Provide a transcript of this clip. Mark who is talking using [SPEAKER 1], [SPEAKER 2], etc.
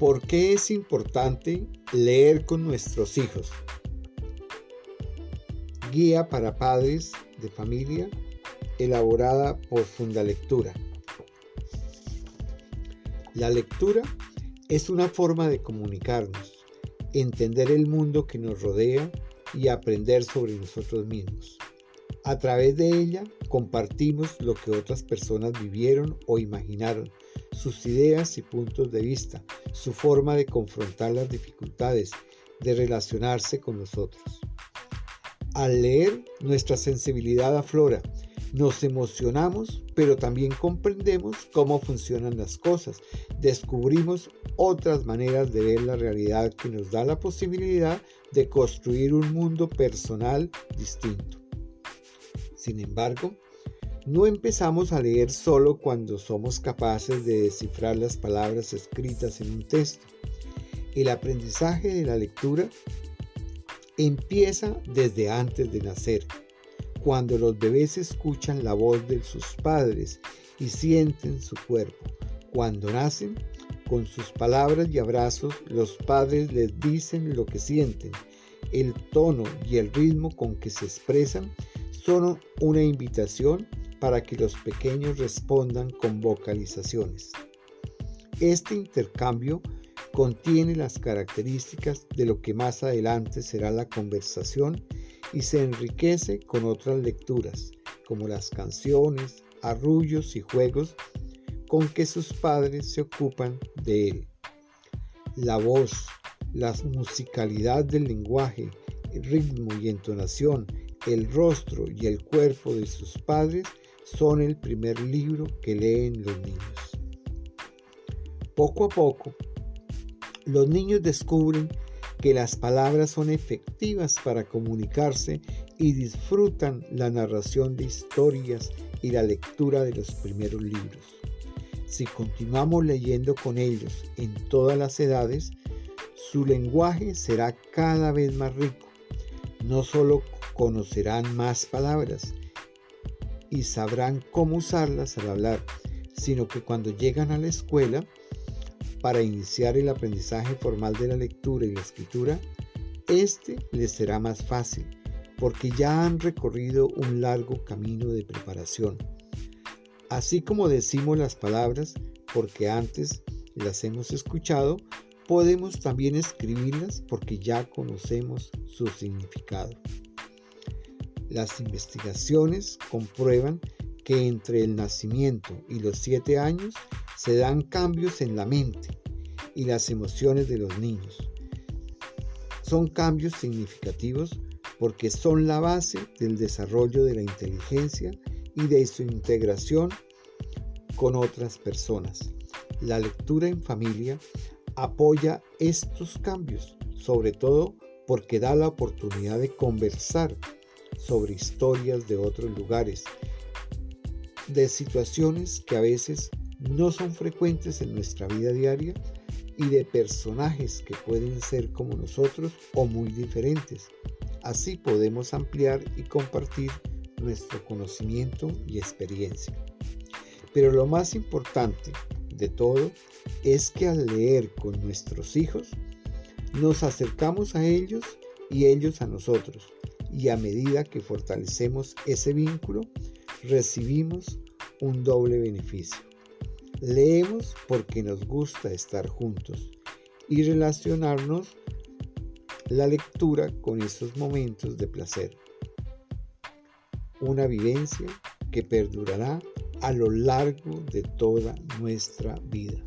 [SPEAKER 1] ¿Por qué es importante leer con nuestros hijos? Guía para padres de familia elaborada por Fundalectura. La lectura es una forma de comunicarnos, entender el mundo que nos rodea y aprender sobre nosotros mismos. A través de ella compartimos lo que otras personas vivieron o imaginaron, sus ideas y puntos de vista, su forma de confrontar las dificultades, de relacionarse con nosotros. Al leer, nuestra sensibilidad aflora, nos emocionamos, pero también comprendemos cómo funcionan las cosas, descubrimos otras maneras de ver la realidad que nos da la posibilidad de construir un mundo personal distinto. Sin embargo, no empezamos a leer solo cuando somos capaces de descifrar las palabras escritas en un texto. El aprendizaje de la lectura empieza desde antes de nacer, cuando los bebés escuchan la voz de sus padres y sienten su cuerpo. Cuando nacen, con sus palabras y abrazos, los padres les dicen lo que sienten. El tono y el ritmo con que se expresan son una invitación para que los pequeños respondan con vocalizaciones. Este intercambio contiene las características de lo que más adelante será la conversación y se enriquece con otras lecturas, como las canciones, arrullos y juegos con que sus padres se ocupan de él. La voz, la musicalidad del lenguaje, el ritmo y entonación, el rostro y el cuerpo de sus padres son el primer libro que leen los niños. Poco a poco, los niños descubren que las palabras son efectivas para comunicarse y disfrutan la narración de historias y la lectura de los primeros libros. Si continuamos leyendo con ellos en todas las edades, su lenguaje será cada vez más rico. No solo conocerán más palabras y sabrán cómo usarlas al hablar, sino que cuando llegan a la escuela, para iniciar el aprendizaje formal de la lectura y la escritura, este les será más fácil, porque ya han recorrido un largo camino de preparación. Así como decimos las palabras, porque antes las hemos escuchado, podemos también escribirlas porque ya conocemos su significado. Las investigaciones comprueban que entre el nacimiento y los siete años se dan cambios en la mente y las emociones de los niños. Son cambios significativos porque son la base del desarrollo de la inteligencia y de su integración con otras personas. La lectura en familia apoya estos cambios, sobre todo porque da la oportunidad de conversar sobre historias de otros lugares, de situaciones que a veces no son frecuentes en nuestra vida diaria y de personajes que pueden ser como nosotros o muy diferentes. Así podemos ampliar y compartir nuestro conocimiento y experiencia. Pero lo más importante de todo es que al leer con nuestros hijos, nos acercamos a ellos y ellos a nosotros y a medida que fortalecemos ese vínculo, recibimos un doble beneficio. Leemos porque nos gusta estar juntos y relacionarnos la lectura con esos momentos de placer. Una vivencia que perdurará a lo largo de toda nuestra vida.